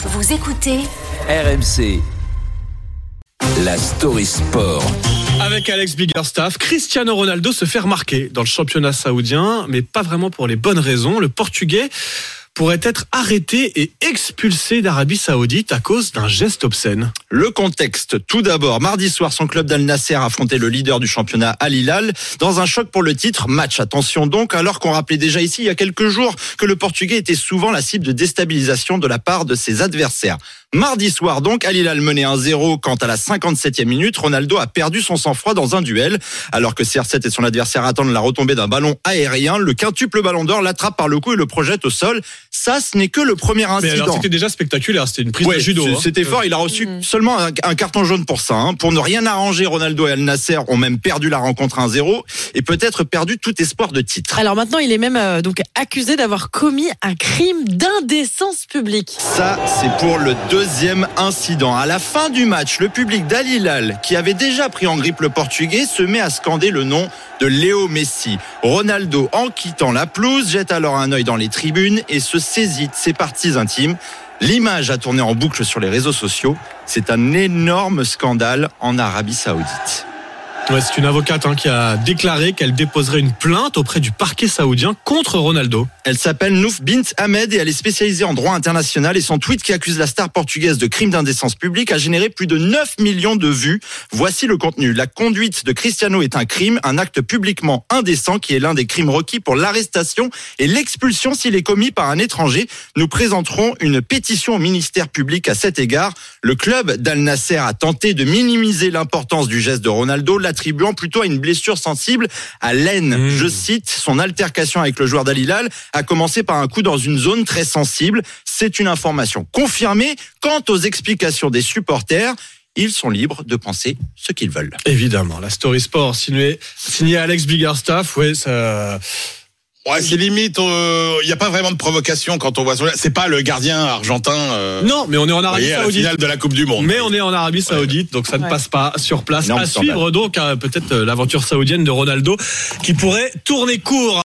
Vous écoutez RMC. La story sport. Avec Alex Biggerstaff, Cristiano Ronaldo se fait remarquer dans le championnat saoudien, mais pas vraiment pour les bonnes raisons. Le Portugais pourrait être arrêté et expulsé d'Arabie Saoudite à cause d'un geste obscène. Le contexte, tout d'abord, mardi soir, son club d'Al Nasser affrontait le leader du championnat Al Hilal dans un choc pour le titre, match attention donc, alors qu'on rappelait déjà ici il y a quelques jours que le Portugais était souvent la cible de déstabilisation de la part de ses adversaires. Mardi soir donc, Al Hilal menait 1-0 quand à la 57e minute, Ronaldo a perdu son sang-froid dans un duel. Alors que CR7 et son adversaire attendent la retombée d'un ballon aérien, le quintuple ballon d'or l'attrape par le cou et le projette au sol. Ça, ce n'est que le premier Mais alors incident. c'était déjà spectaculaire, c'était une prise Ouais, de judo. hein. C'était fort. Il a reçu seulement un, un carton jaune pour ça. hein. Pour ne rien arranger, Ronaldo et Al Nasser ont même perdu la rencontre 1-0 et peut-être perdu tout espoir de titre. Alors maintenant, il est même euh, donc accusé d'avoir commis un crime d'indécence publique. Ça, c'est pour le deuxième incident. À la fin du match, le public d'Al Hilal, qui avait déjà pris en grippe le portugais, se met à scander le nom de Léo Messi. Ronaldo, en quittant la pelouse, jette alors un œil dans les tribunes et se saisit de ses parties intimes. L'image a tourné en boucle sur les réseaux sociaux. C'est un énorme scandale en Arabie Saoudite. C'est une avocate hein, qui a déclaré qu'elle déposerait une plainte auprès du parquet saoudien contre Ronaldo. Elle s'appelle Nouf Bint Ahmed et elle est spécialisée en droit international et son tweet qui accuse la star portugaise de crime d'indécence publique a généré plus de 9 millions de vues. Voici le contenu. La conduite de Cristiano est un crime, un acte publiquement indécent qui est l'un des crimes requis pour l'arrestation et l'expulsion s'il est commis par un étranger. Nous présenterons une pétition au ministère public à cet égard. Le club d'Al Nasser a tenté de minimiser l'importance du geste de Ronaldo, l'attribuant plutôt à une blessure sensible à l'aine. Mmh. Je cite, son altercation avec le joueur d'Al Hilal a commencé par un coup dans une zone très sensible. C'est une information confirmée. Quant aux explications des supporters, ils sont libres de penser ce qu'ils veulent. Évidemment, la story sport signée, signée Alex Biggerstaff, ouais, ça. Ouais, c'est limite. Il n'y a pas vraiment de provocation quand on voit ça. C'est pas le gardien argentin. euh, Non, mais on est en Arabie voyez, à la Saoudite. finale de la Coupe du Monde. Mais on est en Arabie Saoudite, donc ça ne Ouais. passe pas sur place. Énorme à scandale. suivre donc euh, peut-être euh, l'aventure saoudienne de Ronaldo qui pourrait tourner court.